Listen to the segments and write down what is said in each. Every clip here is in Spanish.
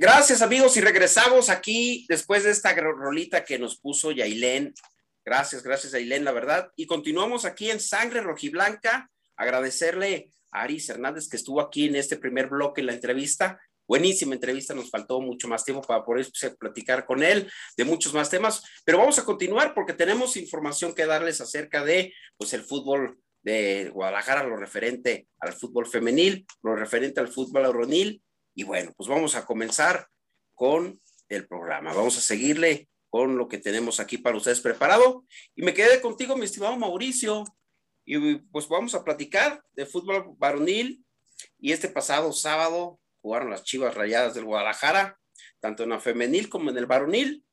Gracias amigos y regresamos aquí después de esta rolita que nos puso Yailén. Gracias, gracias Yailén, la verdad. Y continuamos aquí en Sangre Rojiblanca. Agradecerle a Aris Hernández que estuvo aquí en este primer bloque en la entrevista. Buenísima entrevista, nos faltó mucho más tiempo para poder platicar con él de muchos más temas, pero vamos a continuar porque tenemos información que darles acerca de pues el fútbol de Guadalajara, lo referente al fútbol femenil, lo referente al fútbol aeronil y bueno, pues vamos a comenzar con el programa. Vamos a seguirle con lo que tenemos aquí para ustedes preparado. Y me quedé contigo, mi estimado Mauricio. Y pues vamos a platicar de fútbol varonil. Y este pasado sábado jugaron las Chivas Rayadas del Guadalajara, tanto en la femenil como en el varonil.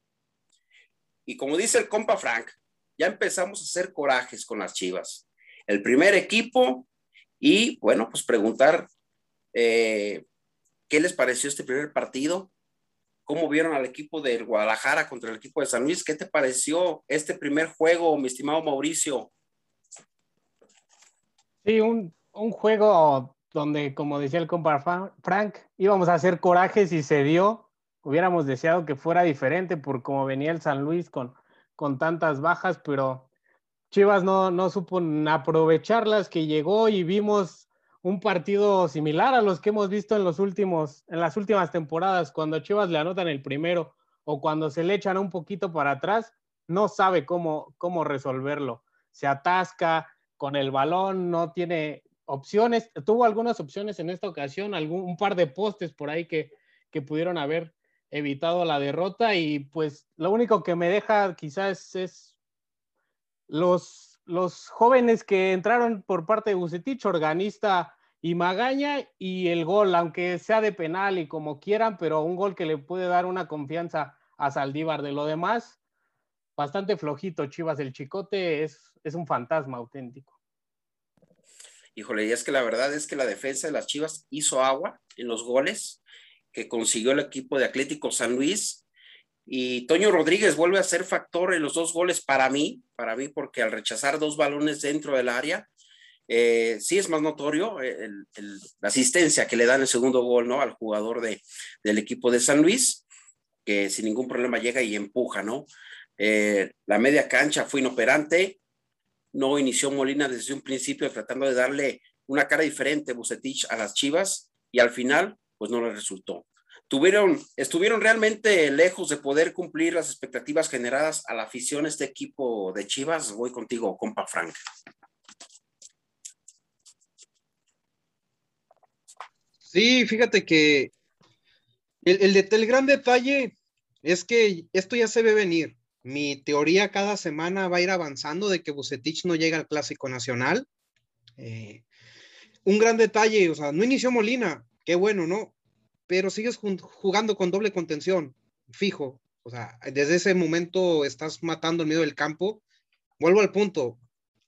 Y como dice el compa Frank, ya empezamos a hacer corajes con las Chivas. El primer equipo y bueno, pues preguntar eh, ¿Qué les pareció este primer partido? ¿Cómo vieron al equipo del Guadalajara contra el equipo de San Luis? ¿Qué te pareció este primer juego, mi estimado Mauricio? Sí, un, juego donde, como decía el compa Frank, íbamos a hacer corajes y se dio. Hubiéramos deseado que fuera diferente por cómo venía el San Luis con, con tantas bajas, pero Chivas no, no supo aprovecharlas, que llegó y vimos un partido similar a los que hemos visto en los últimos, en las últimas temporadas, cuando Chivas le anotan el primero o cuando se le echan un poquito para atrás, no sabe cómo, cómo resolverlo. Se atasca con el balón, no tiene opciones. Tuvo algunas opciones en esta ocasión, algún, un par de postes por ahí que, que pudieron haber evitado la derrota y pues lo único que me deja quizás es los los jóvenes que entraron por parte de Bucetich, organista y Magaña, y el gol, aunque sea de penal y como quieran, pero un gol que le puede dar una confianza a Saldívar. De lo demás, bastante flojito, Chivas. El Chicote es, es un fantasma auténtico. Híjole, y es que la verdad es que la defensa de las Chivas hizo agua en los goles que consiguió el equipo de Atlético San Luis y Toño Rodríguez vuelve a ser factor en los dos goles para mí, para mí, porque al rechazar dos balones dentro del área, eh, sí es más notorio eh, la asistencia que le dan el segundo gol, ¿no? Al jugador de, del equipo de San Luis, que sin ningún problema llega y empuja, ¿no? Eh, la media cancha fue inoperante, no inició Molina desde un principio tratando de darle una cara diferente Bucetich a las Chivas y al final, pues no le resultó tuvieron, estuvieron realmente lejos de poder cumplir las expectativas generadas a la afición este equipo de Chivas. Voy contigo, compa Frank. Sí, fíjate que el, el, gran detalle es que esto ya se ve venir. Mi teoría cada semana va a ir avanzando de que Bucetich no llega al Clásico Nacional. Eh, un gran detalle, o sea, no inició Molina, qué bueno, ¿no? pero sigues jugando con doble contención, fijo. O sea, desde ese momento estás matando el medio del campo. Vuelvo al punto.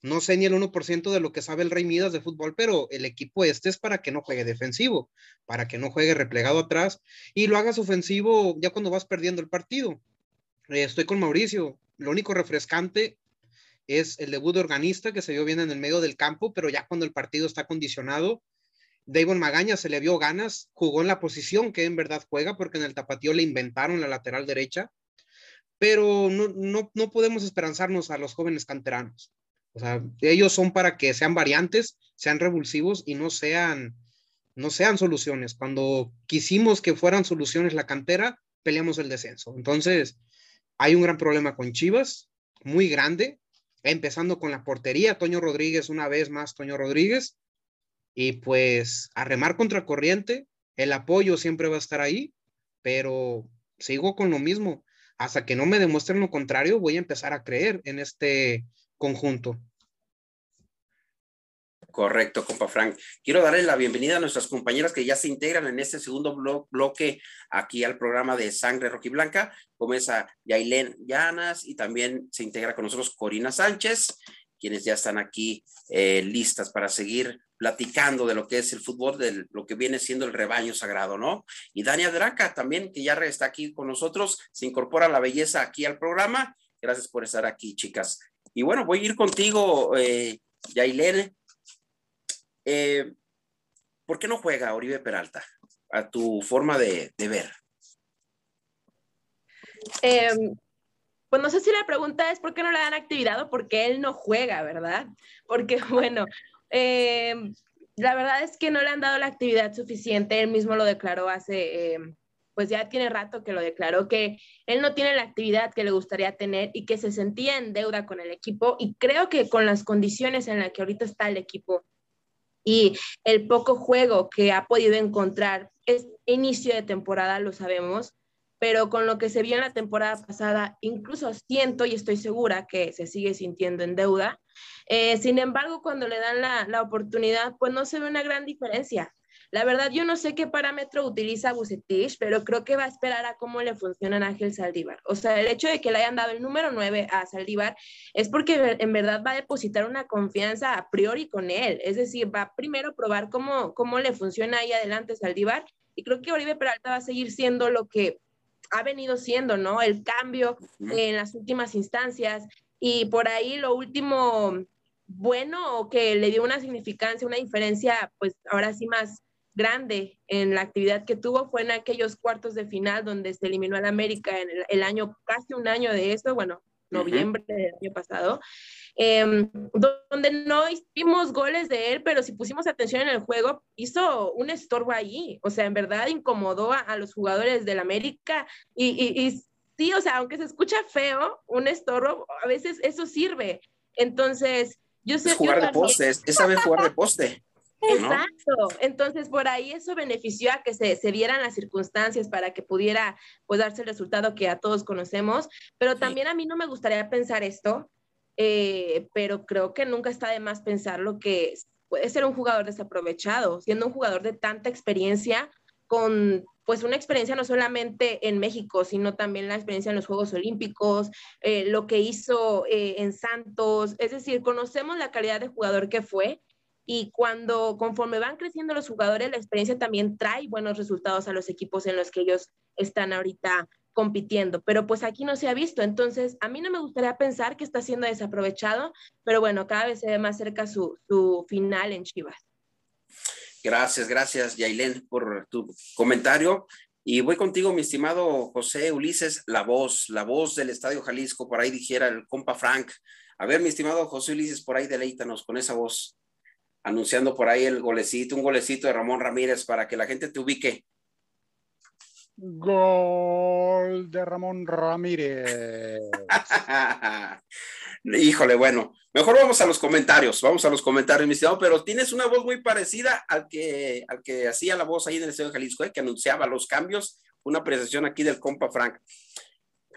No sé ni el 1% de lo que sabe el Rey Midas de fútbol, pero el equipo este es para que no juegue defensivo, para que no juegue replegado atrás y lo hagas ofensivo ya cuando vas perdiendo el partido. Eh, estoy con Mauricio. Lo único refrescante es el debut de organista que se vio bien en el medio del campo, pero ya cuando el partido está condicionado, Davon Magaña se le vio ganas, jugó en la posición que en verdad juega, porque en el tapatío le inventaron la lateral derecha, pero no, no, podemos esperanzarnos a los jóvenes canteranos. O sea, ellos son para que sean variantes, sean revulsivos y no sean, no sean soluciones. Cuando quisimos que fueran soluciones la cantera, peleamos el descenso. Entonces, hay un gran problema con Chivas, muy grande, empezando con la portería. Toño Rodríguez, una vez más, Toño Rodríguez, y pues a remar contra corriente, el apoyo siempre va a estar ahí, pero sigo con lo mismo. Hasta que no me demuestren lo contrario, voy a empezar a creer en este conjunto. Correcto, compa Frank. Quiero darle la bienvenida a nuestras compañeras que ya se integran en este segundo bloque aquí al programa de Sangre Blanca. Comienza Yailén Llanas y también se integra con nosotros Corina Sánchez, quienes ya están aquí eh, listas para seguir platicando de lo que es el fútbol, de lo que viene siendo el rebaño sagrado, ¿no? Y Dania Draca también, que ya está aquí con nosotros, se incorpora la belleza aquí al programa. Gracias por estar aquí, chicas. Y bueno, voy a ir contigo, eh, Yailene. Eh, ¿Por qué no juega Oribe Peralta? A tu forma de, ver. Em, pues no sé si la pregunta es por qué no le dan actividad o por qué él no juega, ¿verdad? Porque, bueno, em, la verdad es que no le han dado la actividad suficiente. Él mismo lo declaró hace, em, pues ya tiene rato que lo declaró, que él no tiene la actividad que le gustaría tener y que se sentía en deuda con el equipo. Y creo que con las condiciones en las que ahorita está el equipo y el poco juego que ha podido encontrar, es inicio de temporada, lo sabemos, pero con lo que se vio en la temporada pasada, incluso siento y estoy segura que se sigue sintiendo en deuda. Eh, sin embargo, cuando le dan la, la, oportunidad, pues no se ve una gran diferencia. La verdad, yo no sé qué parámetro utiliza Bucetich, pero creo que va a esperar a cómo le funciona a Ángel Saldívar. O sea, el hecho de que le hayan dado el número 9 a Saldívar es porque en verdad va a depositar una confianza a priori con él. Es decir, va primero a probar cómo, cómo le funciona ahí adelante Saldívar. Y creo que Oribe Peralta va a seguir siendo lo que ha venido siendo, ¿no? El cambio en las últimas instancias y por ahí lo último bueno o que le dio una significancia, una diferencia, pues ahora sí más grande en la actividad que tuvo fue en aquellos cuartos de final donde se eliminó al América en el, año, casi un año de eso, bueno, noviembre del año pasado, em, donde no hicimos goles de él, pero si pusimos atención en el juego, hizo un estorbo allí, o sea, en verdad incomodó a, los jugadores del América y, y, sí, o sea, aunque se escucha feo, un estorbo, a veces eso sirve. Entonces, yo sé... Es jugar de poste, es saber jugar de poste. Exacto. Entonces, por ahí eso benefició a que se, se dieran las circunstancias para que pudiera pues, darse el resultado que a todos conocemos. Pero también a mí no me gustaría pensar esto, eh, pero creo que nunca está de más pensar lo que puede ser un jugador desaprovechado, siendo un jugador de tanta experiencia, con pues una experiencia no solamente en México, sino también la experiencia en los Juegos Olímpicos, eh, lo que hizo eh, en Santos, es decir, conocemos la calidad de jugador que fue y cuando conforme van creciendo los jugadores, la experiencia también trae buenos resultados a los equipos en los que ellos están ahorita compitiendo, pero pues aquí no se ha visto, entonces a mí no me gustaría pensar que está siendo desaprovechado, pero bueno, cada vez se ve más cerca su, final en Chivas. Gracias, gracias, Yailén, por tu comentario. Y voy contigo, mi estimado José Ulises, la voz, la voz del Estadio Jalisco, por ahí dijera el compa Frank. A ver, mi estimado José Ulises, por ahí deleítanos con esa voz anunciando por ahí el golecito, un golecito de Ramón Ramírez para que la gente te ubique. Gol de Ramón Ramírez. Híjole, bueno, mejor vamos a los comentarios, vamos a los comentarios, mi estimado, pero tienes una voz muy parecida al que, al que hacía la voz ahí en el Estadio de Jalisco, eh, que anunciaba los cambios, una apreciación aquí del compa Frank.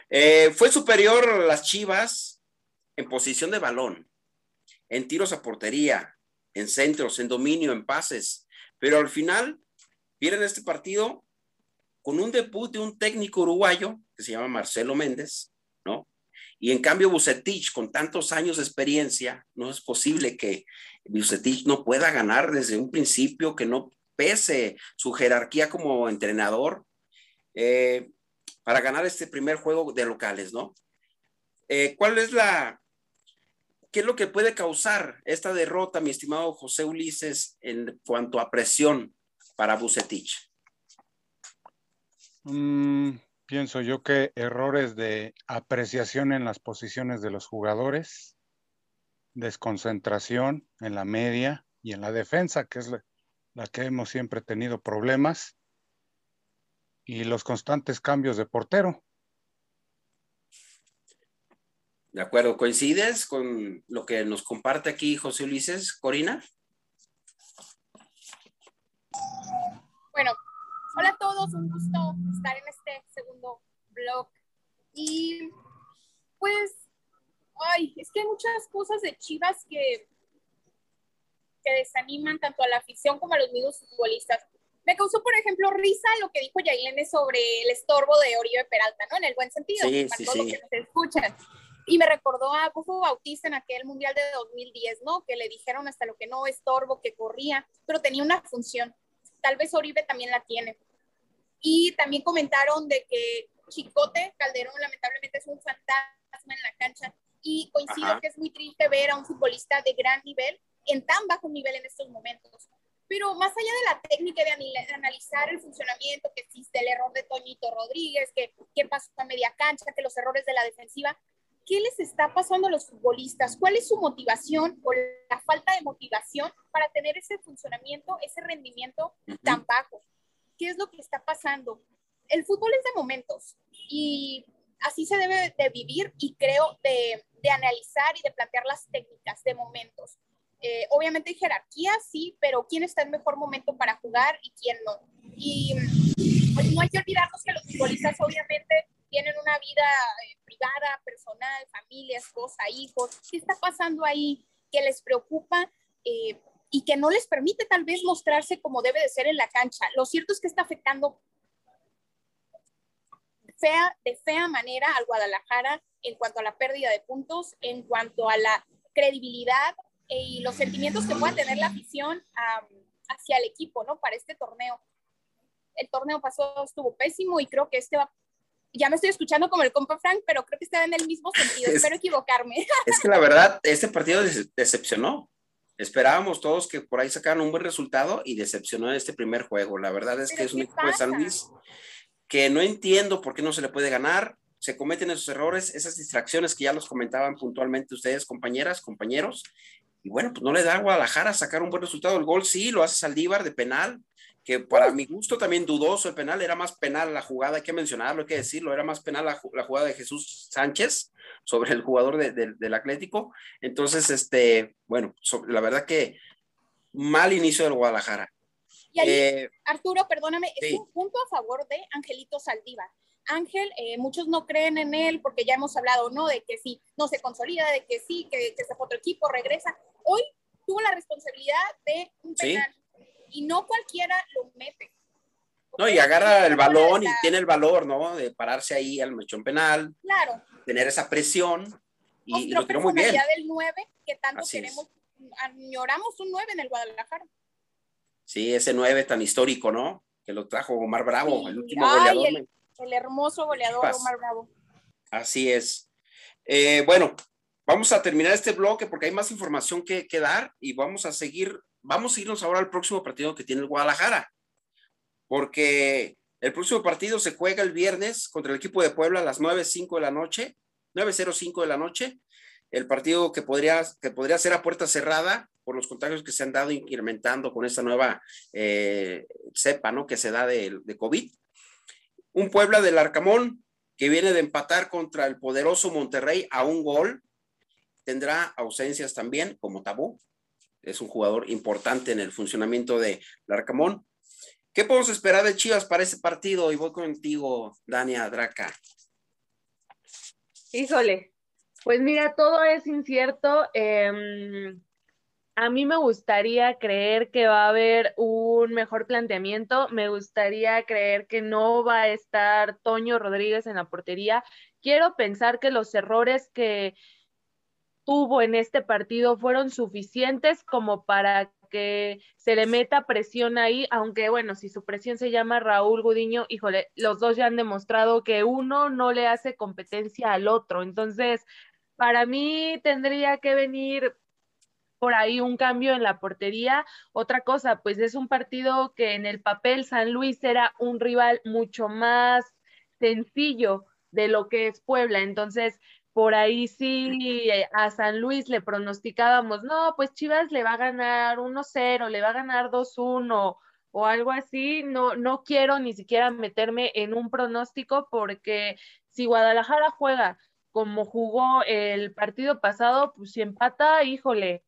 Eh, fue superior las Chivas en posición de balón, en tiros a portería, en centros, en dominio, en pases. Pero al final, vienen este partido con un debut de un técnico uruguayo que se llama Marcelo Méndez, ¿no? Y en cambio, Bucetich, con tantos años de experiencia, no es posible que Bucetich no pueda ganar desde un principio, que no pese su jerarquía como entrenador eh, para ganar este primer juego de locales, ¿no? Eh, ¿Cuál es la, ¿qué es lo que puede causar esta derrota, mi estimado José Ulises, en cuanto a presión para Bucetich? Mm, pienso yo que errores de apreciación en las posiciones de los jugadores, desconcentración en la media y en la defensa, que es la, la que hemos siempre tenido problemas, y los constantes cambios de portero. De acuerdo, ¿coincides con lo que nos comparte aquí José Ulises, Corina? Bueno, hola a todos, un gusto estar en este segundo blog. Y pues, ay, es que hay muchas cosas de Chivas que, que desaniman tanto a la afición como a los mismos futbolistas. Me causó, por ejemplo, risa lo que dijo Yailene sobre el estorbo de Oribe Peralta, ¿no? En el buen sentido, sí, para sí, todos sí. que nos escuchan. Y me recordó a Bufo Bautista en aquel Mundial de 2010, ¿no? Que le dijeron hasta lo que no estorbo, que corría, pero tenía una función. Tal vez Oribe también la tiene. Y también comentaron de que Chicote Calderón lamentablemente es un fantasma en la cancha y coincido Ajá. que es muy triste ver a un futbolista de gran nivel en tan bajo nivel en estos momentos. pero más allá de la técnica de, analizar el funcionamiento, que existe el error de Toñito Rodríguez, que qué pasó a media cancha, que los errores de la defensiva, ¿qué les está pasando a los futbolistas? ¿Cuál es su motivación o la falta de motivación para tener ese funcionamiento, ese rendimiento tan bajo? ¿Qué es lo que está pasando? El fútbol es de momentos y así se debe de vivir y creo de, de analizar y de plantear las técnicas de momentos. Eh, obviamente hay jerarquía, sí, pero quién está en mejor momento para jugar y quién no. Y pues, no hay que olvidarnos que los futbolistas obviamente tienen una vida eh, privada, personal, familia, esposa, hijos. ¿Qué está pasando ahí que les preocupa eh, y que no les permite tal vez mostrarse como debe de ser en la cancha? Lo cierto es que está afectando fea, de fea manera al Guadalajara en cuanto a la pérdida de puntos, en cuanto a la credibilidad y los sentimientos que pueda tener la afición hacia el equipo, ¿no? Para este torneo. El torneo pasado estuvo pésimo y creo que este va, ya me estoy escuchando como el compa Frank, pero creo que está en el mismo sentido, espero equivocarme. Es que la verdad, este partido decepcionó. Esperábamos todos que por ahí sacaran un buen resultado y decepcionó en este primer juego. La verdad es que es un equipo de San Luis que no entiendo por qué no se le puede ganar. Se cometen esos errores, esas distracciones que ya los comentaban puntualmente ustedes, compañeras, compañeros, y bueno, pues no le da a Guadalajara sacar un buen resultado. El gol sí, lo hace Saldívar de penal, que para mi gusto también dudoso el penal, era más penal la jugada, hay que mencionarlo, hay que decirlo, era más penal la, jugada de Jesús Sánchez sobre el jugador del Atlético. Entonces, este, bueno, la verdad que mal inicio del Guadalajara. Y ahí, eh, Arturo, perdóname, es un punto a favor de Angelito Saldívar. Ángel, eh, muchos no creen en él porque ya hemos hablado, ¿no? De que sí, no se consolida, de que sí, que, que se fue otro equipo, regresa. Hoy tuvo la responsabilidad de un penal y no cualquiera lo mete. No, y agarra el balón y tiene el valor, ¿no? De pararse ahí al mechón penal. Claro. Tener esa presión. Y, lo tiró muy bien. del 9 que tanto queremos, añoramos un 9 en el Guadalajara. Sí, ese 9 tan histórico, ¿no? Que lo trajo Omar Bravo, el último goleador. El, hermoso goleador Omar Bravo. Así es. Eh, bueno, Vamos a terminar este bloque porque hay más información que, que, dar y vamos a seguir, vamos a irnos ahora al próximo partido que tiene el Guadalajara, porque el próximo partido se juega el viernes contra el equipo de Puebla a las 9.05 de la noche, 9.05 de la noche, el partido que podría, que podría ser a puerta cerrada por los contagios que se han dado incrementando con esta nueva eh, cepa, ¿no? Que se da de, de COVID. Un Puebla del Arcamón que viene de empatar contra el poderoso Monterrey a un gol, tendrá ausencias también, como Tabú. Es un jugador importante en el funcionamiento de Larcamón. ¿Qué podemos esperar de Chivas para ese partido? Y voy contigo, Dania Draca. Híjole, pues mira, todo es incierto. Em, a mí me gustaría creer que va a haber un mejor planteamiento. Me gustaría creer que no va a estar Toño Rodríguez en la portería. Quiero pensar que los errores que, tuvo en este partido fueron suficientes como para que se le meta presión ahí, aunque bueno, si su presión se llama Raúl Gudiño, híjole, los dos ya han demostrado que uno no le hace competencia al otro. Entonces, para mí tendría que venir por ahí un cambio en la portería. Otra cosa, pues es un partido que en el papel San Luis era un rival mucho más sencillo de lo que es Puebla. Entonces, por ahí sí eh, a San Luis le pronosticábamos, no, pues Chivas le va a ganar 1-0, le va a ganar 2-1 o algo así, no, no quiero ni siquiera meterme en un pronóstico porque si Guadalajara juega como jugó el partido pasado, pues si empata, híjole,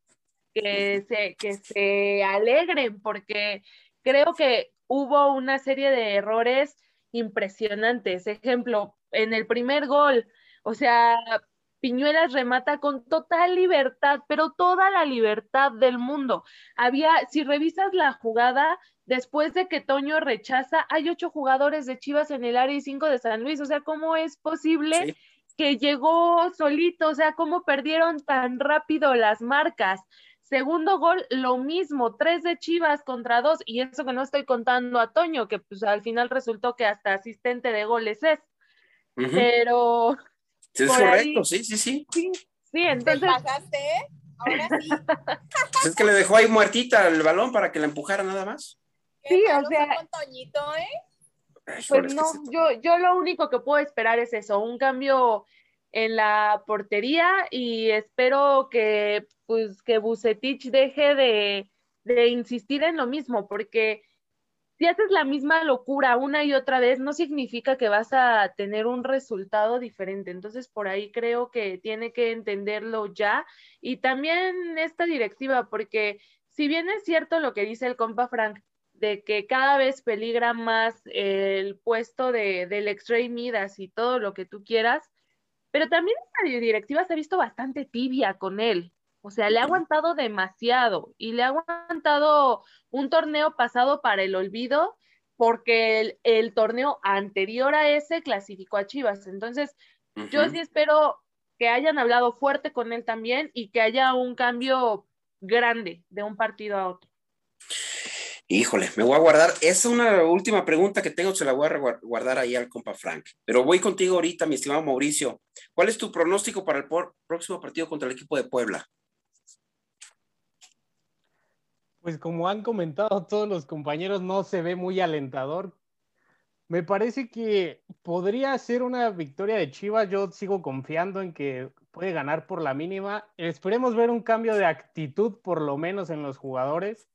que se, que se alegren porque creo que hubo una serie de errores impresionantes. Ejemplo, en el primer gol, o sea, Piñuelas remata con total libertad, pero toda la libertad del mundo. Había, si revisas la jugada, después de que Toño rechaza, hay ocho jugadores de Chivas en el área y cinco de San Luis. O sea, ¿cómo es posible que llegó solito? O sea, ¿cómo perdieron tan rápido las marcas? Segundo gol, lo mismo, tres de Chivas contra dos, y eso que no estoy contando a Toño, que pues al final resultó que hasta asistente de goles es. Pero Sí, es correcto, sí, sí, sí. Sí, entonces. pasaste, Ahora sí. Pues es que le dejó ahí muertita el balón para que la empujara nada más. Sí, o sea- con Toñito, ¿eh? Pues no, sí. yo, yo lo único que puedo esperar es eso, un cambio en la portería y espero que pues que Bucetich deje de, de insistir en lo mismo, porque si haces la misma locura una y otra vez, no significa que vas a tener un resultado diferente. Entonces, por ahí creo que tiene que entenderlo ya. Y también esta directiva, porque si bien es cierto lo que dice el compa Frank, de que cada vez peligra más el puesto de, del X-Ray Midas y todo lo que tú quieras, pero también esta directiva se ha visto bastante tibia con él. O sea, le ha aguantado demasiado y le ha aguantado un torneo pasado para el olvido porque el, el torneo anterior a ese clasificó a Chivas. Entonces, yo sí espero que hayan hablado fuerte con él también y que haya un cambio grande de un partido a otro. Híjole, me voy a guardar. Esa es una última pregunta que tengo, se la voy a guardar ahí al compa Frank. Pero voy contigo ahorita, mi estimado Mauricio. ¿Cuál es tu pronóstico para el próximo partido contra el equipo de Puebla? Pues como han comentado todos los compañeros, no se ve muy alentador. Me parece que podría ser una victoria de Chivas. Yo sigo confiando en que puede ganar por la mínima. Esperemos ver un cambio de actitud, por lo menos en los jugadores,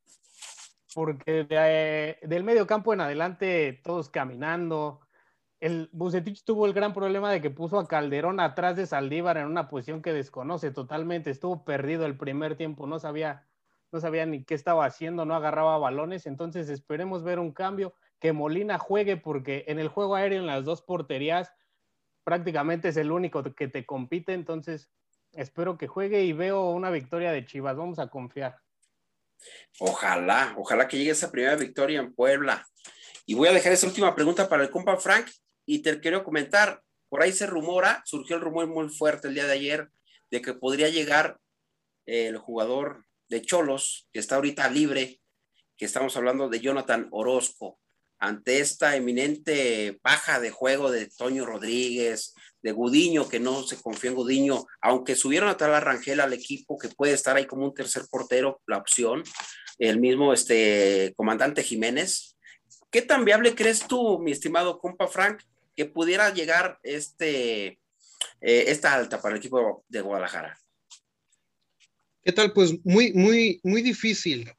porque de- del medio campo en adelante todos caminando. El Bucetich tuvo el gran problema de que puso a Calderón atrás de Saldívar en una posición que desconoce totalmente. Estuvo perdido el primer tiempo, no sabía no sabía ni qué estaba haciendo, no agarraba balones, entonces esperemos ver un cambio, que Molina juegue porque en el juego aéreo en las dos porterías prácticamente es el único que te compite, entonces espero que juegue y veo una victoria de Chivas, vamos a confiar. Ojalá, ojalá que llegue esa primera victoria en Puebla. Y voy a dejar esa última pregunta para el compa Frank y te quiero comentar, por ahí se rumora, surgió el rumor muy fuerte el día de ayer de que podría llegar el jugador de Cholos, que está ahorita libre, que estamos hablando de Jonathan Orozco, ante esta eminente baja de juego de Toño Rodríguez, de Gudiño, que no se confió en Gudiño, aunque subieron a tal Rangel al equipo, que puede estar ahí como un tercer portero, la opción, el mismo este, comandante Jiménez. ¿Qué tan viable crees tú, mi estimado compa Frank, que pudiera llegar este, eh, esta alta para el equipo de Guadalajara? ¿Qué tal? Pues muy, muy, muy difícil.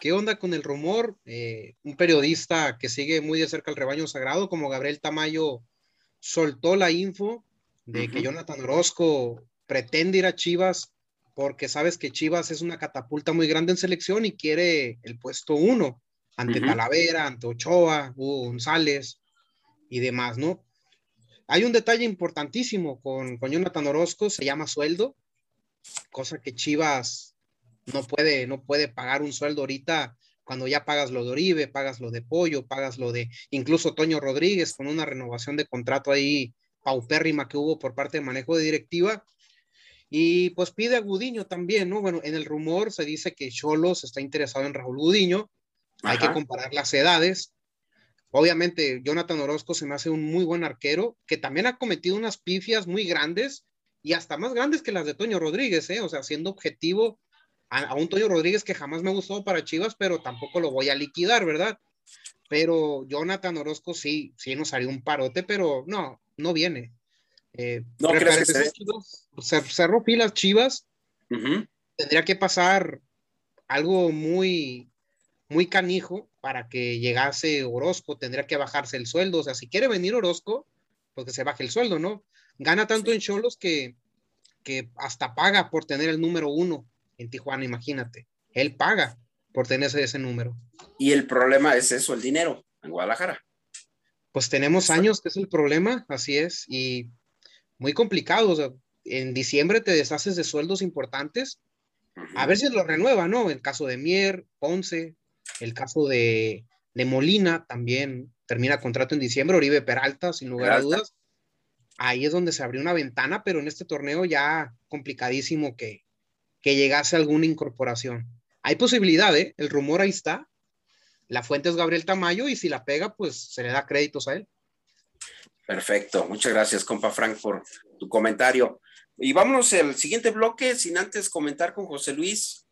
¿Qué onda con el rumor? Eh, un periodista que sigue muy de cerca el rebaño sagrado, como Gabriel Tamayo, soltó la info de que. Jonathan Orozco pretende ir a Chivas porque sabes que Chivas es una catapulta muy grande en selección y quiere el puesto uno ante. Talavera, ante Ochoa, Hugo González y demás, ¿no? Hay un detalle importantísimo con, con Jonathan Orozco, se llama sueldo, cosa que Chivas no puede, no puede pagar un sueldo ahorita cuando ya pagas lo de Oribe, pagas lo de Pollo, pagas lo de incluso Toño Rodríguez con una renovación de contrato ahí paupérrima que hubo por parte de manejo de directiva. Y pues pide a Gudiño también, ¿no? Bueno, en el rumor se dice que Cholos está interesado en Raúl Gudiño. Hay que comparar las edades. Obviamente, Jonathan Orozco se me hace un muy buen arquero que también ha cometido unas pifias muy grandes y hasta más grandes que las de Toño Rodríguez, ¿eh? O sea, siendo objetivo a, a un Toño Rodríguez que jamás me gustado para Chivas, pero tampoco lo voy a liquidar, ¿verdad? Pero Jonathan Orozco sí, sí nos haría un parote, pero no, no viene. Eh, ¿No crees que se Chivas, cer- cerró filas Chivas, Ujú. tendría que pasar algo muy, muy canijo para que llegase Orozco, tendría que bajarse el sueldo. O sea, si quiere venir Orozco, pues que se baje el sueldo, ¿no? Gana tanto en Cholos que, que hasta paga por tener el número uno en Tijuana, imagínate. Él paga por tener ese, ese número. Y el problema es eso, el dinero en Guadalajara. Pues tenemos años, que es el problema, así es, y muy complicado. O sea, en diciembre te deshaces de sueldos importantes. A ver si lo renueva, ¿no? El caso de Mier, Ponce, el caso de, de Molina también termina contrato en diciembre, Oribe Peralta, sin lugar a dudas. Ahí es donde se abrió una ventana, pero en este torneo ya complicadísimo que, que llegase alguna incorporación. Hay posibilidad, ¿eh? El rumor ahí está. La fuente es Gabriel Tamayo y si la pega, pues se le da créditos a él. Perfecto. Muchas gracias, compa Frank, por tu comentario. Y vámonos al siguiente bloque, sin antes comentar con José Luis.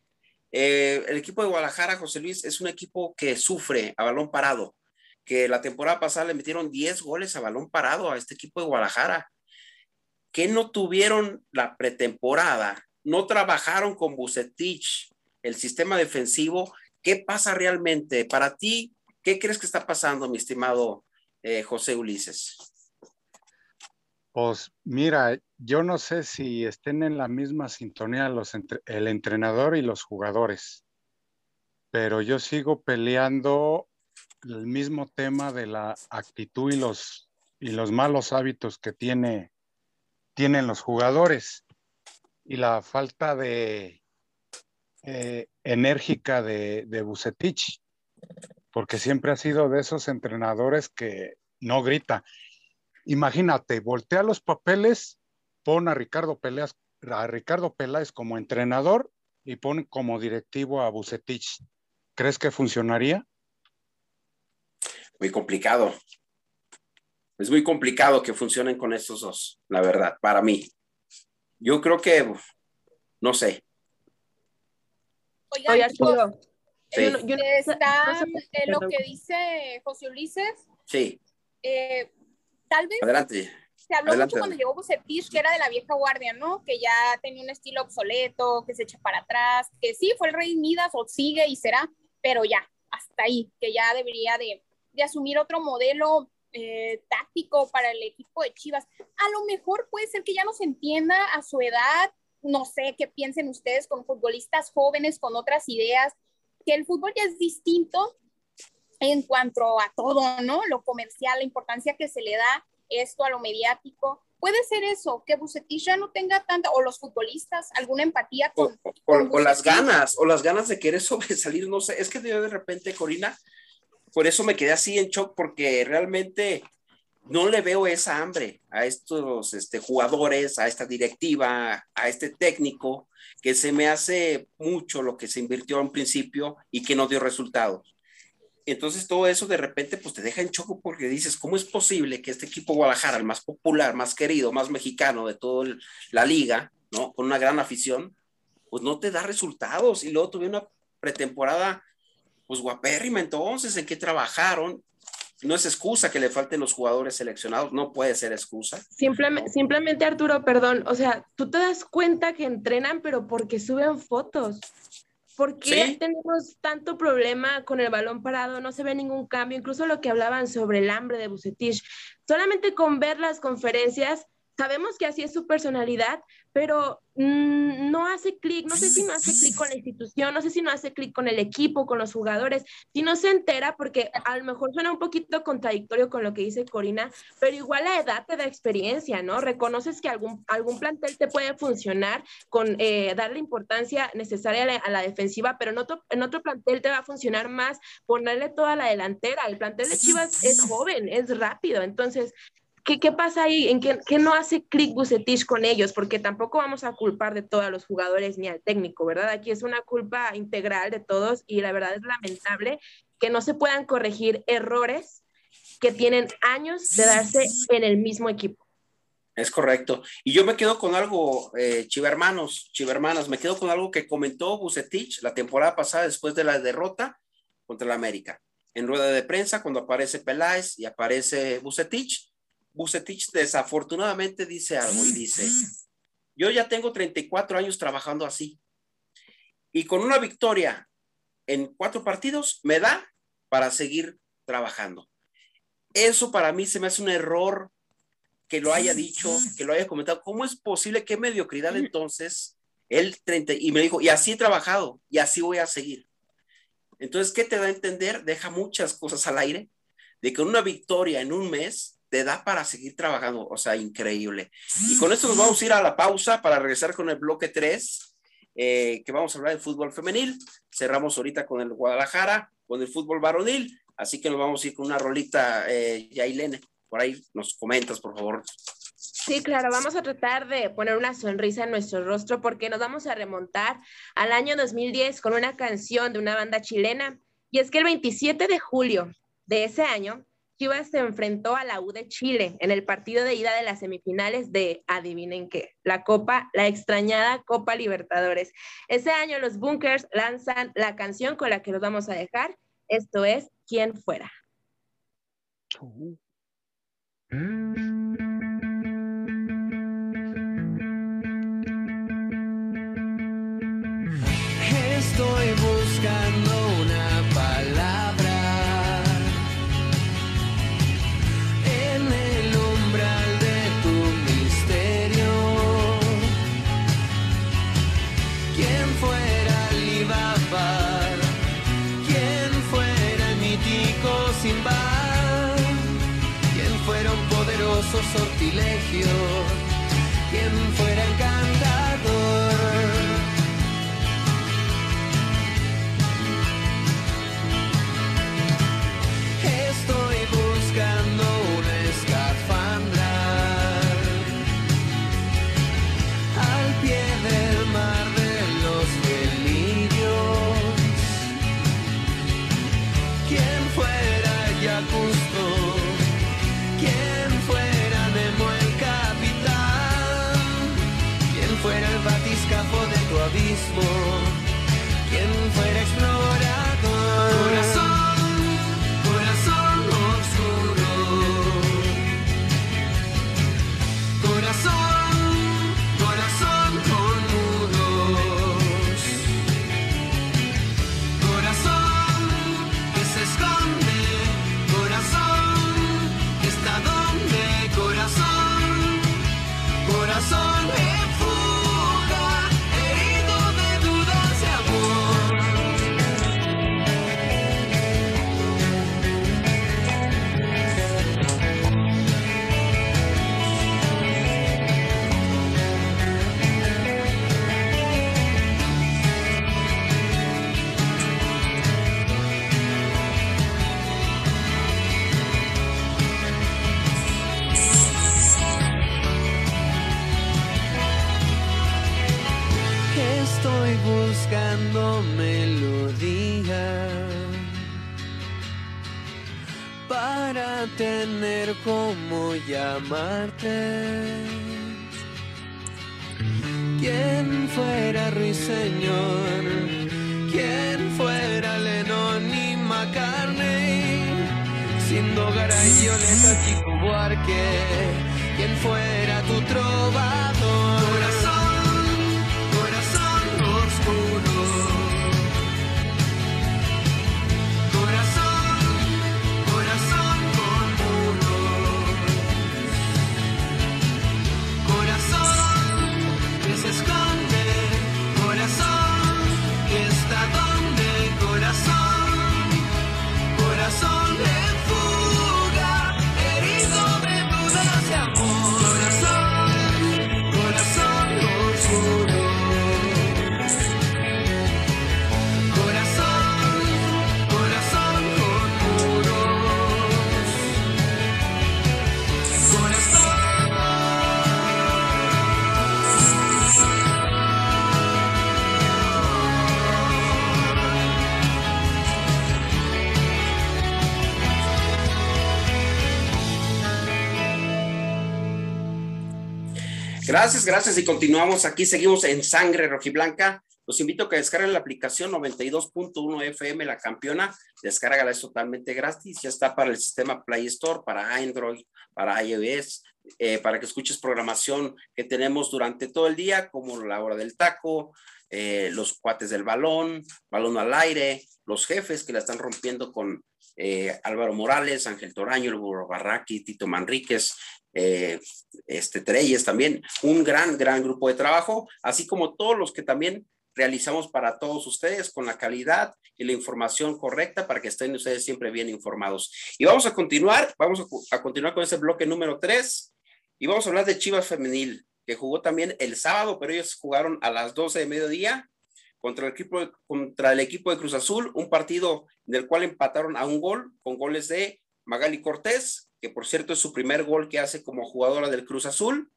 Eh, el equipo de Guadalajara, José Luis, es un equipo que sufre a balón parado, que la temporada pasada le metieron 10 goles a balón parado a este equipo de Guadalajara, que no tuvieron la pretemporada, no trabajaron con Bucetich, el sistema defensivo. ¿Qué pasa realmente? Para ti, ¿qué crees que está pasando, mi estimado eh, José Ulises? Pues mira, yo no sé si estén en la misma sintonía los el entrenador y los jugadores, pero yo sigo peleando el mismo tema de la actitud y los, y los malos hábitos que tiene, tienen los jugadores y la falta de eh, enérgica de, de Bucetich, porque siempre ha sido de esos entrenadores que no grita. Imagínate, voltea los papeles, pon a Ricardo, Peleas, a Ricardo Peláez como entrenador y pon como directivo a Bucetich. ¿Crees que funcionaría? Muy complicado. Es muy complicado que funcionen con estos dos, la verdad, para mí. Yo creo que, no sé. Oigan, Arturo, está lo que dice José Ulises. Sí. Eh, tal vez Adelante. se habló mucho cuando llegó Bucetich, que era de la vieja guardia, ¿no? Que ya tenía un estilo obsoleto, que se echa para atrás, que sí, fue el rey Midas o sigue y será, pero ya, hasta ahí, que ya debería de, de asumir otro modelo eh, táctico para el equipo de Chivas. A lo mejor puede ser que ya no se entienda a su edad, no sé qué piensen ustedes con futbolistas jóvenes, con otras ideas, que el fútbol ya es distinto en cuanto a todo, ¿no? Lo comercial, la importancia que se le da esto a lo mediático. Puede ser eso, que Bucetich ya no tenga tanta, o los futbolistas, alguna empatía con... O, las ganas, o las ganas de querer sobresalir, no sé, es que de repente, Corina, por eso me quedé así en shock, porque realmente no le veo esa hambre a estos este, jugadores, a esta directiva, a este técnico, que se me hace mucho lo que se invirtió en principio y que no dio resultados. Entonces todo eso de repente pues te deja en choco porque dices, ¿cómo es posible que este equipo Guadalajara, el más popular, más querido, más mexicano de toda la liga, ¿no? Con una gran afición, pues no te da resultados y luego tuve una pretemporada pues guapérrima entonces, ¿en qué trabajaron? No es excusa que le falten los jugadores seleccionados, no puede ser excusa. Simplemente, simplemente Arturo, perdón, o sea, tú te das cuenta que entrenan, pero porque suben fotos. ¿Por qué tenemos tanto problema con el balón parado? No se ve ningún cambio, incluso lo que hablaban sobre el hambre de Bucetich. Solamente con ver las conferencias sabemos que así es su personalidad, pero mm, no hace clic, no sé si no hace clic con la institución, no sé si no hace clic con el equipo, con los jugadores, si no se entera, porque a lo mejor suena un poquito contradictorio con lo que dice Corina, pero igual la edad te da experiencia, ¿no? Reconoces que algún, algún plantel te puede funcionar con eh, darle importancia necesaria a la, defensiva, pero en otro, en otro plantel te va a funcionar más ponerle toda la delantera. El plantel de Chivas es joven, es rápido, entonces ¿Qué, ¿qué, pasa ahí? ¿En qué, qué no hace clic Bucetich con ellos? Porque tampoco vamos a culpar de todos los jugadores ni al técnico, ¿verdad? Aquí es una culpa integral de todos y la verdad es lamentable que no se puedan corregir errores que tienen años de darse en el mismo equipo. Es correcto. Y yo me quedo con algo, eh, Chivermanos, Chivermanas, me quedo con algo que comentó Bucetich la temporada pasada después de la derrota contra el América. En rueda de prensa, cuando aparece Peláez y aparece Bucetich, Bucetich desafortunadamente dice algo y dice, yo ya tengo 34 años trabajando así y con una victoria en cuatro partidos me da para seguir trabajando. Eso para mí se me hace un error que lo haya dicho, que lo haya comentado. ¿Cómo es posible? ¿Qué mediocridad entonces? Él 30, y me dijo, y así he trabajado, y así voy a seguir. Entonces, ¿qué te da a entender? Deja muchas cosas al aire, de que una victoria en un mes te da para seguir trabajando, o sea, increíble. Y con esto nos vamos a ir a la pausa para regresar con el bloque 3, eh, que vamos a hablar del fútbol femenil. Cerramos ahorita con el Guadalajara, con el fútbol varonil, así que nos vamos a ir con una rolita, eh, Yailene, por ahí nos comentas, por favor. Sí, claro, vamos a tratar de poner una sonrisa en nuestro rostro porque nos vamos a remontar al año 2010 con una canción de una banda chilena. Y es que el 27 de julio de ese año Chivas se enfrentó a la U de Chile en el partido de ida de las semifinales de, adivinen qué, la Copa, la extrañada Copa Libertadores. Ese año los Bunkers lanzan la canción con la que los vamos a dejar. Esto es ¿Quién fuera? Mítico Simba? ¿Quién fuera un poderoso sortilegio? ¿Quién fuera encantador? Llamarte. ¿Quién fuera Ruiseñor? ¿Quién fuera Lennon y McCartney? Siendo Garay, Violeta, Chico Buarque. ¿Quién fuera Gracias, gracias. Y continuamos aquí, seguimos en Sangre Rojiblanca. Los invito a que descarguen la aplicación 92.1 FM, la campeona. Descárgala, es totalmente gratis. Ya está para el sistema Play Store, para Android, para iOS, eh, para que escuches programación que tenemos durante todo el día, como la hora del taco, eh, los cuates del balón, balón al aire, los jefes que la están rompiendo con eh, Álvaro Morales, Ángel Toraño, Burro Barraqui, Tito Manríquez, eh, este Treyes también, un gran, gran grupo de trabajo, así como todos los que también realizamos para todos ustedes con la calidad y la información correcta para que estén ustedes siempre bien informados. Y vamos a continuar, vamos a, continuar con ese bloque número 3 y vamos a hablar de Chivas Femenil, que jugó también el sábado, pero ellos jugaron a las 12 de mediodía contra el equipo, contra el equipo de Cruz Azul, un partido del cual empataron a un gol con goles de Magali Cortés, que por cierto es su primer gol que hace como jugadora del Cruz Azul,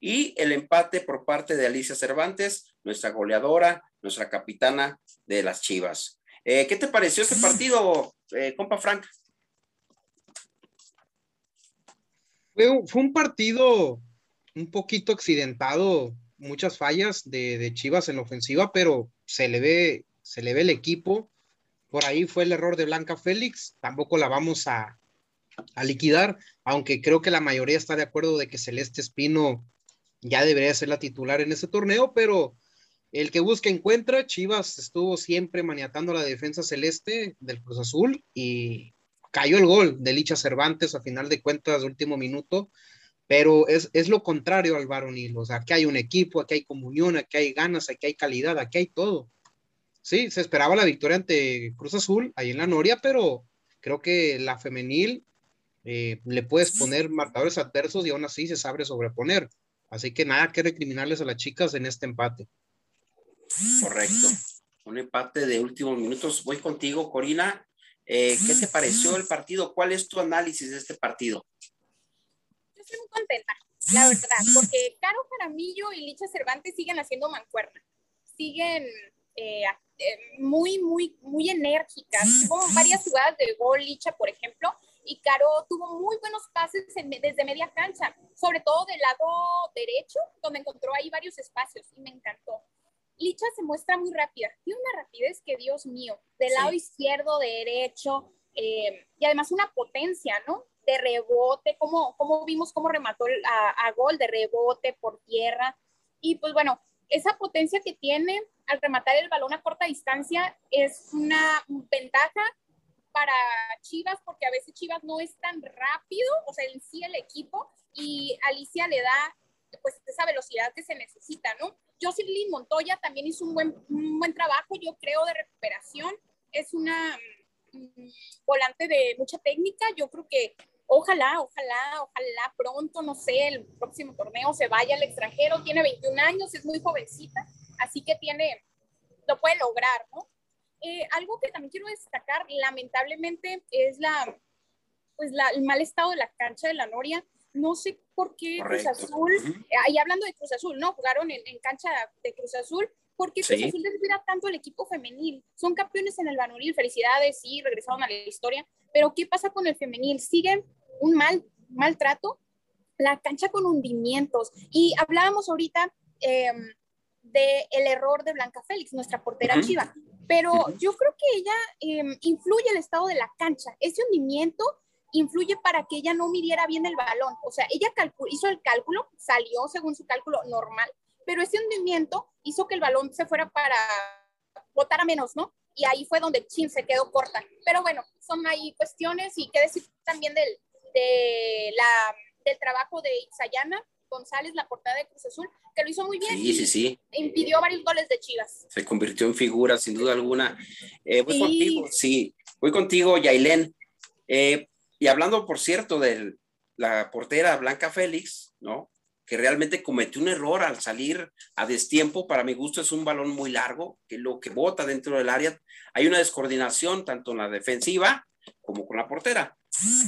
y el empate por parte de Alicia Cervantes, nuestra goleadora, nuestra capitana de las Chivas. Eh, ¿Qué te pareció este partido, eh, compa Frank? Fue, un- partido un poquito accidentado, muchas fallas de, de Chivas en la ofensiva, pero se le ve, se le ve el equipo. Por ahí fue el error de Blanca Félix, tampoco la vamos a, a liquidar, aunque creo que la mayoría está de acuerdo de que Celeste Espino ya debería ser la titular en ese torneo, pero el que busca encuentra. Chivas estuvo siempre maniatando la defensa celeste del Cruz Azul y cayó el gol de Licha Cervantes a final de cuentas, último minuto. Pero es, es lo contrario al varonil. O sea, aquí hay un equipo, aquí hay comunión, aquí hay ganas, aquí hay calidad, aquí hay todo. Sí, se esperaba la victoria ante Cruz Azul ahí en la Noria, pero creo que la femenil eh, le puedes poner marcadores adversos y aún así se sabe sobreponer. Así que nada que recriminarles a las chicas en este empate. Correcto. Un empate de últimos minutos. Voy contigo, Corina. Eh, ¿Qué te pareció el partido? ¿Cuál es tu análisis de este partido? Yo estoy muy contenta, la verdad, porque Caro Jaramillo y Licha Cervantes siguen haciendo mancuerna. Siguen eh, muy, muy, muy enérgicas. Hubo varias jugadas de gol, Licha, por ejemplo, y Caro tuvo muy buenos pases en- desde media cancha, sobre todo del lado derecho, donde encontró ahí varios espacios y me encantó. Licha se muestra muy rápida, tiene una rapidez que Dios mío, del Sí. lado izquierdo, derecho, eh, y además una potencia, ¿no? De rebote, como, como vimos cómo remató a, a gol, de rebote por tierra, y pues bueno, esa potencia que tiene al rematar el balón a corta distancia es una ventaja para Chivas, porque a veces Chivas no es tan rápido, o sea, en sí el equipo, y Alicia le da pues esa velocidad que se necesita, ¿no? Jocelyn Montoya también hizo un buen, un buen trabajo, yo creo, de recuperación. Es una mm, volante de mucha técnica. Yo creo que ojalá, ojalá, ojalá pronto, no sé, el próximo torneo se vaya al extranjero. Tiene 21 años, es muy jovencita, así que tiene, lo puede lograr, ¿no? Eh, algo que también quiero destacar, lamentablemente, es la, pues la, el mal estado de la cancha de la Noria. No sé por qué Cruz Correcto. Azul Ujú. eh, y hablando de Cruz Azul, ¿no? Jugaron en, en cancha de Cruz Azul. ¿Por qué Cruz Sí. Azul desvira tanto el equipo femenil? Son campeones en el varonil, felicidades, sí, regresaron a la historia. Pero ¿qué pasa con el femenil? ¿Siguen un mal maltrato? La cancha con hundimientos. Y hablábamos ahorita eh, del error de Blanca Félix, nuestra portera Ujú. chiva. Pero yo creo que ella eh, influye el estado de la cancha. Ese hundimiento influye para que ella no midiera bien el balón. O sea, ella hizo el cálculo, salió según su cálculo normal, pero ese hundimiento hizo que el balón se fuera para botar a menos, ¿no? Y ahí fue donde Chin se quedó corta. Pero bueno, son ahí cuestiones y qué decir también del, de la, del trabajo de Itzayana González, la portada de Cruz Azul, que lo hizo muy bien. Sí, sí, sí. e Impidió varios goles de Chivas. Se convirtió en figura, sin duda alguna. Eh, voy Sí. contigo, sí. Voy contigo, Yailén. Eh, y hablando, por cierto, de la portera Blanca Félix, ¿no? Que realmente cometió un error al salir a destiempo. Para mi gusto es un balón muy largo, que lo que bota dentro del área. Hay una descoordinación tanto en la defensiva como con la portera.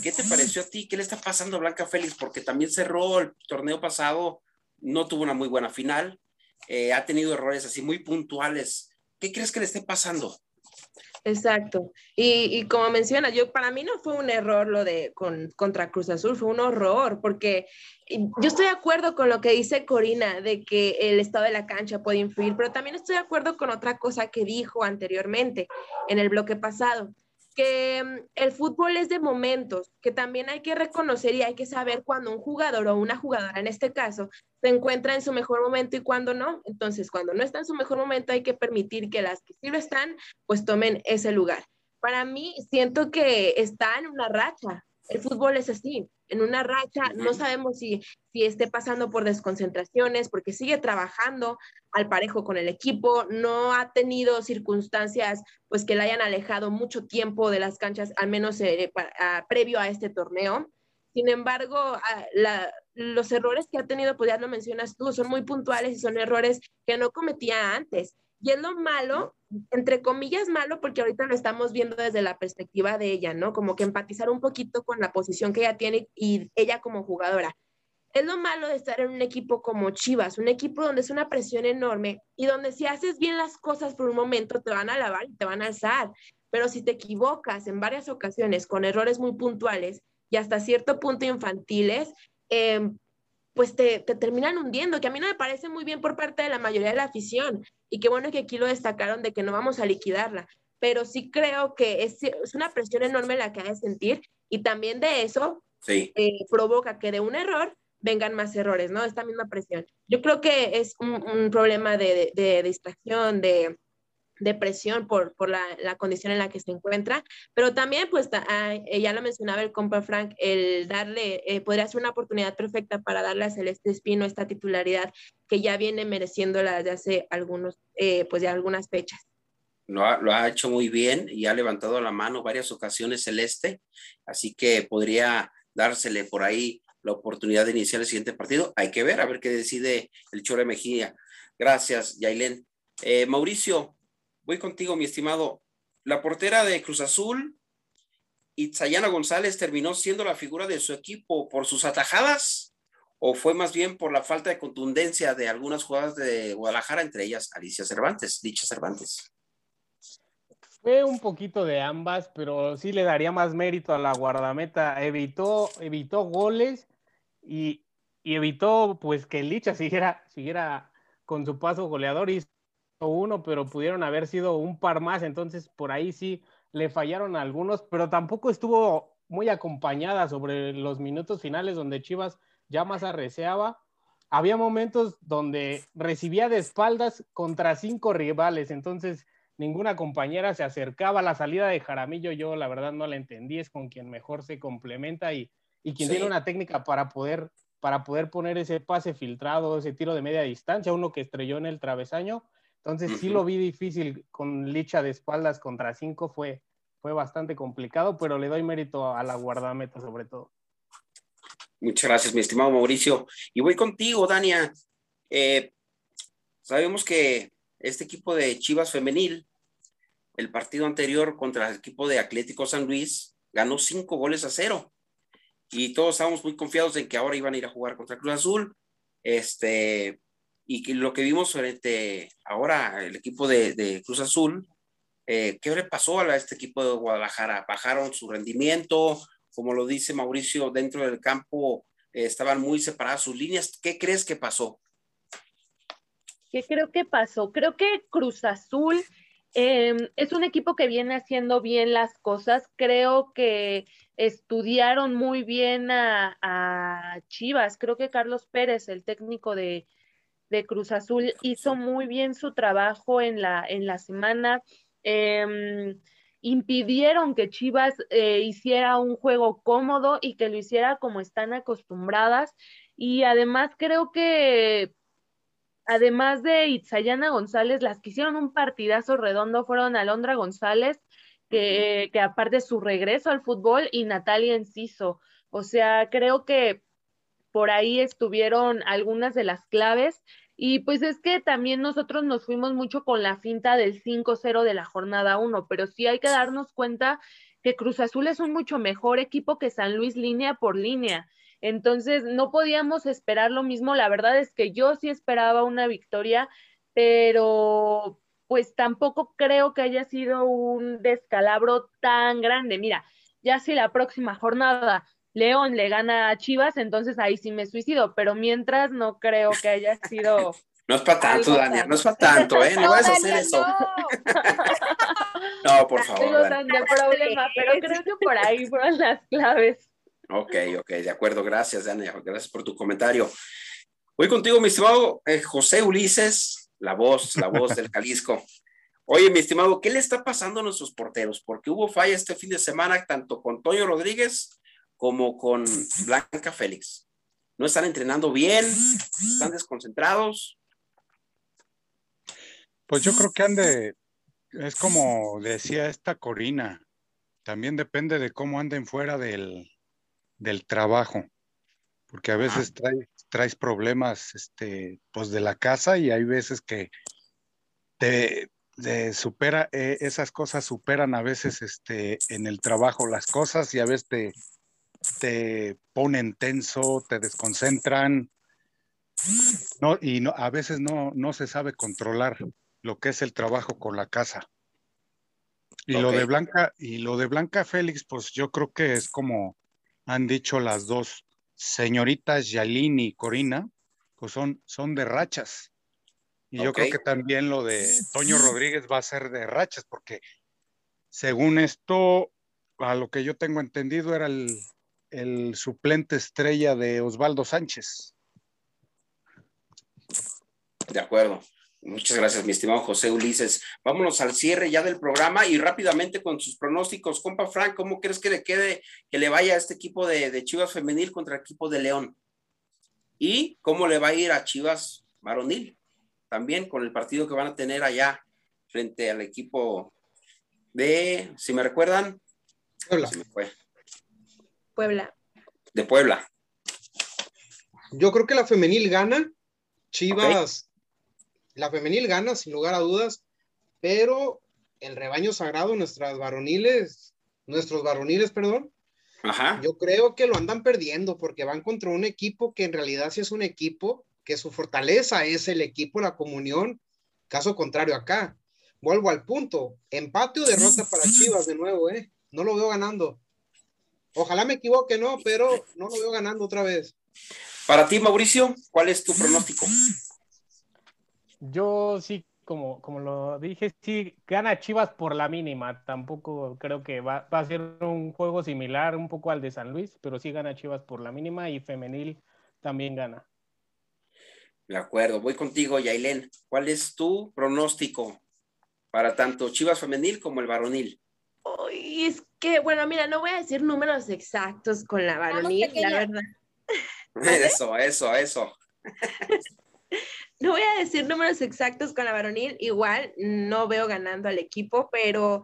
¿Qué te pareció a ti? ¿Qué le está pasando a Blanca Félix? Porque también cerró el torneo pasado, no tuvo una muy buena final, eh, ha tenido errores así muy puntuales. ¿Qué crees que le esté pasando? Exacto. Y, y como menciona, yo para mí no fue un error lo de con, contra Cruz Azul, fue un horror, porque yo estoy de acuerdo con lo que dice Corina de que el estado de la cancha puede influir, pero también estoy de acuerdo con otra cosa que dijo anteriormente en el bloque pasado, que mm, el fútbol es de momentos, que también hay que reconocer y hay que saber cuando un jugador o una jugadora en este caso se encuentra en su mejor momento y cuando no. Entonces, cuando no está en su mejor momento hay que permitir que las que sí lo están, pues tomen ese lugar. Para mí, siento que está en una racha. El fútbol es así, en una racha. No sabemos si, si esté pasando por desconcentraciones, porque sigue trabajando al parejo con el equipo, no ha tenido circunstancias pues que la hayan alejado mucho tiempo de las canchas, al menos eh, pa- ah, previo a este torneo. Sin embargo, ah, la- los errores que ha tenido, pues ya lo mencionas tú, son muy puntuales y son errores que no cometía antes. Y es lo malo, entre comillas malo, porque ahorita lo estamos viendo desde la perspectiva de ella, ¿no? Como que empatizar un poquito con la posición que ella tiene y ella como jugadora. Es lo malo de estar en un equipo como Chivas, un equipo donde es una presión enorme y donde si haces bien las cosas por un momento te van a alabar y te van a alzar. Pero si te equivocas en varias ocasiones con errores muy puntuales y hasta cierto punto infantiles, eh, pues te, te terminan hundiendo, que a mí no me parece muy bien por parte de la mayoría de la afición. Y qué bueno que aquí lo destacaron de que no vamos a liquidarla. Pero sí creo que es, es una presión enorme la que hay de sentir y también de eso Sí, eh, provoca que de un error vengan más errores, ¿no? Esta misma presión. Yo creo que es un, un problema de, de- de distracción, de, de presión por, por la, la condición en la que se encuentra, pero también, pues, ah, ya lo mencionaba el compa Frank, el darle, eh, podría ser una oportunidad perfecta para darle a Celeste Espino esta titularidad que ya viene mereciéndola desde hace algunos, eh, pues, ya algunas fechas. lo ha, lo ha hecho muy bien y ha levantado la mano varias ocasiones Celeste, así que podría dársele por ahí la oportunidad de iniciar el siguiente partido. Hay que ver, a ver qué decide el Chore Mejía. Gracias, Yailén. Eh, Mauricio, voy contigo, mi estimado. La portera de Cruz Azul, Itzayana González, terminó siendo la figura de su equipo por sus atajadas o fue más bien por la falta de contundencia de algunas jugadas de Guadalajara, entre ellas Alicia Cervantes, dicha Cervantes. Fue un poquito de ambas, pero sí le daría más mérito a la guardameta. Evitó, evitó goles y, y evitó pues que Licha siguiera, siguiera con su paso goleador. Hizo uno, pero pudieron haber sido un par más. Entonces, por ahí sí le fallaron a algunos, pero tampoco estuvo muy acompañada sobre los minutos finales donde Chivas ya más arreciaba. Había momentos donde recibía de espaldas contra cinco rivales, entonces ninguna compañera se acercaba. La salida de Jaramillo yo la verdad no la entendí, es con quien mejor se complementa y, y quien Sí. tiene una técnica para poder, para poder poner ese pase filtrado, ese tiro de media distancia, uno que estrelló en el travesaño. Entonces sí lo vi difícil con Licha de espaldas contra cinco, fue, fue bastante complicado, pero le doy mérito a la guardameta sobre todo. Muchas gracias, mi estimado Mauricio. Y voy contigo, Dania. Eh, sabemos que este equipo de Chivas Femenil, el partido anterior contra el equipo de Atlético San Luis, ganó cinco goles a cero. Y todos estábamos muy confiados en que ahora iban a ir a jugar contra Cruz Azul. Este, y que lo que vimos frente ahora el equipo de, Cruz Azul, eh, ¿qué le pasó a este equipo de Guadalajara? ¿Bajaron su rendimiento? Como lo dice Mauricio, dentro del campo eh, estaban muy separadas sus líneas. ¿Qué crees que pasó? ¿Qué creo que pasó? Creo que Cruz Azul eh, es un equipo que viene haciendo bien las cosas. Creo que estudiaron muy bien a Chivas. Creo que Carlos Pérez, el técnico de, de Cruz Azul, hizo muy bien su trabajo en la, en la semana. Eh, impidieron que Chivas eh, hiciera un juego cómodo y que lo hiciera como están acostumbradas. Y además creo que además de Itzayana González, las que hicieron un partidazo redondo fueron Alondra González, que, que aparte su regreso al fútbol, y Natalia Enciso. O sea, creo que por ahí estuvieron algunas de las claves. Y pues es que también nosotros nos fuimos mucho con la finta del 5-0 de la jornada 1, pero sí hay que darnos cuenta que Cruz Azul es un mucho mejor equipo que San Luis línea por línea. Entonces, no podíamos esperar lo mismo. La verdad es que yo sí esperaba una victoria, pero pues tampoco creo que haya sido un descalabro tan grande. Mira, ya si la próxima jornada León le gana a Chivas, entonces ahí sí me suicido, pero mientras no creo que haya sido... No es para tanto, Dania, no es para tanto, ¿eh? No vas a hacer Dania, eso. no. No, por favor. Dania. problema, pero creo que por ahí fueron las claves. Ok, ok, de acuerdo. Gracias, Dania. Gracias por tu comentario. Voy contigo, mi estimado eh, José Ulises, la voz, la voz del Jalisco. Oye, mi estimado, ¿qué le está pasando a nuestros porteros? Porque hubo falla este fin de semana tanto con Toño Rodríguez como con Blanca Félix. No están entrenando bien, están desconcentrados. Pues yo creo que han de, es como decía esta Corina, también depende de cómo anden fuera del, del trabajo, porque a veces trae- traes problemas este, pues de la casa y hay veces que te, te supera, eh, esas cosas superan a veces este, en el trabajo las cosas y a veces te, te ponen tenso, te desconcentran, no, y no, a veces no, no se sabe controlar lo que es el trabajo con la casa. Y lo de Blanca, y lo de Blanca Félix, pues yo creo que es como han dicho las dos, señoritas Yalini y Corina, pues son, son de rachas. Y yo creo que también lo de Toño Rodríguez va a ser de rachas, porque según esto, a lo que yo tengo entendido, era el, el suplente estrella de Osvaldo Sánchez. De acuerdo. Muchas gracias, mi estimado José Ulises. Vámonos al cierre ya del programa y rápidamente con sus pronósticos. Compa Frank, ¿cómo crees que le quede, que le vaya a este equipo de, de Chivas Femenil contra el equipo de León? ¿Y cómo le va a ir a Chivas Varonil? También con el partido que van a tener allá frente al equipo de, si me recuerdan, Puebla. se me fue, Puebla. de Puebla. Yo creo que la femenil gana. Chivas, la femenil gana, sin lugar a dudas, pero el rebaño sagrado, nuestras varoniles, nuestros varoniles, perdón, Ajá. yo creo que lo andan perdiendo porque van contra un equipo que en realidad sí es un equipo, que su fortaleza es el equipo, la comunión. Caso contrario acá. Vuelvo al punto. Empate o derrota para Chivas de nuevo, ¿eh? No lo veo ganando. Ojalá me equivoque, no, pero no lo veo ganando otra vez. Para ti, Mauricio, ¿cuál es tu pronóstico? Yo sí, como, como lo dije, sí gana Chivas por la mínima. Tampoco creo que va, va a ser un juego similar un poco al de San Luis, pero sí gana Chivas por la mínima y femenil también gana. De acuerdo, voy contigo, Yailén. ¿Cuál es tu pronóstico para tanto Chivas Femenil como el varonil? Uy, es que, bueno, mira, no voy a decir números exactos con la varonil, la verdad. Eso, eso, eso. No voy a decir números exactos con la varonil, igual no veo ganando al equipo, pero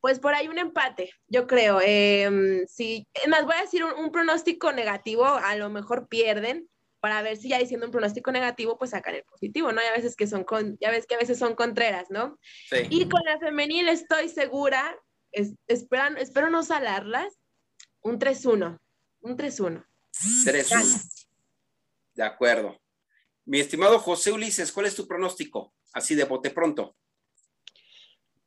pues por ahí un empate, yo creo. Eh, sí, es más, voy a decir un, un pronóstico negativo, a lo mejor pierden, para ver si ya diciendo un pronóstico negativo, pues sacan el positivo, ¿no? Ya veces que son con, ya ves que a veces son contreras, ¿no? Sí. Y con la femenil estoy segura, es- esperan, espero no salarlas, un 3-1, un 3-1. 3-1. De acuerdo. Mi estimado José Ulises, ¿cuál es tu pronóstico? Así de bote pronto.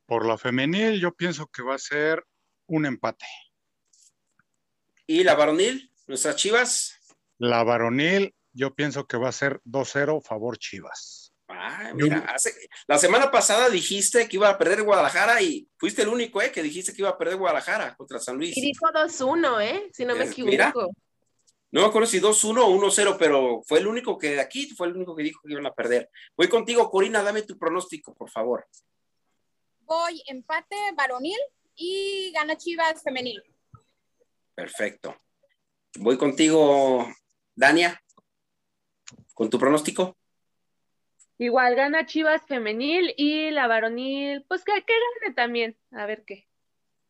Por la femenil, yo pienso que va a ser un empate. ¿Y la varonil? ¿Nuestras chivas? La varonil, yo pienso que va a ser 2-0 favor Chivas. Ah, mira, hace- la semana pasada dijiste que iba a perder Guadalajara y fuiste el único, ¿eh? Que dijiste que iba a perder Guadalajara contra San Luis. Y dijo 2-1, ¿eh? Si no me equivoco. mira. No me acuerdo si 2-1 o 1-0, pero fue el único que de aquí, fue el único que dijo que iban a perder. Voy contigo, Corina, dame tu pronóstico, por favor. Voy empate varonil y gana Chivas femenil. Perfecto. Voy contigo, Dania, con tu pronóstico. Igual gana Chivas femenil y la varonil, pues que, que gane también. A ver qué.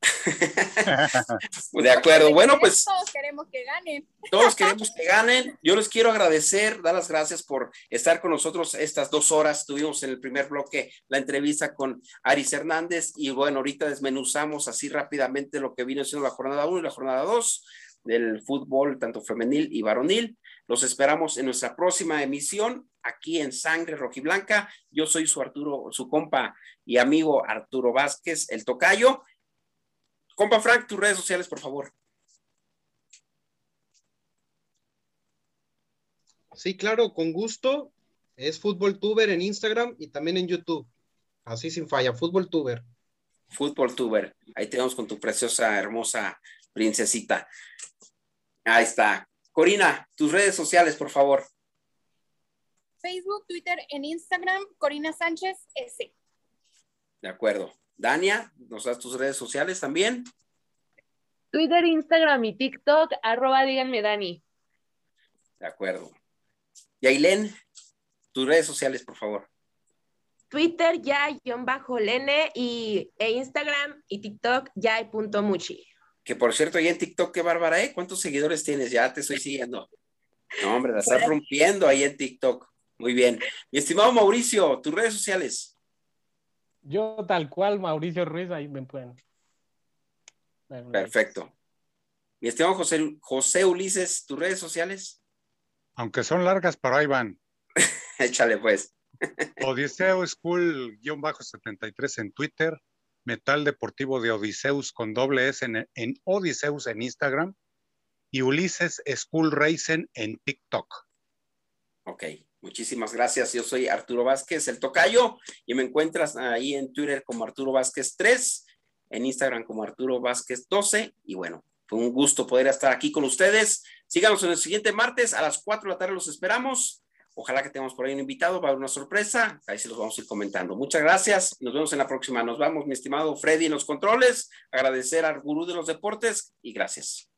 De acuerdo. Bueno, pues Todos queremos que ganen. todos queremos que ganen. Yo les quiero agradecer, dar las gracias por estar con nosotros estas dos horas. Tuvimos en el primer bloque la entrevista con Aris Hernández y bueno, ahorita desmenuzamos así rápidamente lo que vino siendo la jornada 1 y la jornada 2 del fútbol, tanto femenil y varonil. Los esperamos en nuestra próxima emisión aquí en Sangre Rojiblanca. Yo soy su Arturo, su compa y amigo Arturo Vázquez, el tocayo. Compa Frank, tus redes sociales, por favor. Sí, claro, con gusto. Es Fútbol Tuber en Instagram y también en YouTube. Así sin falla, Fútbol Tuber. Fútbol Tuber. Ahí tenemos con tu preciosa, hermosa princesita. Ahí está. Corina, tus redes sociales, por favor. Facebook, Twitter, en Instagram, Corina Sánchez S. De acuerdo. Dania, ¿nos das tus redes sociales también? Twitter, Instagram y TikTok, arroba díganme Dani. De acuerdo. Yailén, tus redes sociales, por favor. Twitter, ya-lene y e Instagram y TikTok, ya.muchi. Que por cierto, ahí en TikTok, qué bárbara, ¿eh? ¿Cuántos seguidores tienes? Ya te estoy siguiendo. No, hombre, la estás rompiendo ahí en TikTok. Muy bien. Mi estimado Mauricio, tus redes sociales. Yo tal cual, Mauricio Ruiz, ahí me pueden. Perfecto. Mi estimado José, José Ulises, tus redes sociales. Aunque son largas, pero ahí van. Échale pues. Odiseo School-73 en Twitter, Metal Deportivo de Odiseus con doble S en, en Odiseus en Instagram y Ulises School Racing en TikTok. Ok, muchísimas gracias. Yo soy Arturo Vázquez, el tocayo, y me encuentras ahí en Twitter como Arturo Vázquez 3, en Instagram como Arturo Vázquez 12, y bueno, fue un gusto poder estar aquí con ustedes. Síganos en el siguiente martes a las 4 de la tarde, los esperamos. Ojalá que tengamos por ahí un invitado, va a haber una sorpresa, ahí se los vamos a ir comentando. Muchas gracias, nos vemos en la próxima. Nos vamos, mi estimado Freddy en los controles, agradecer al gurú de los deportes y gracias.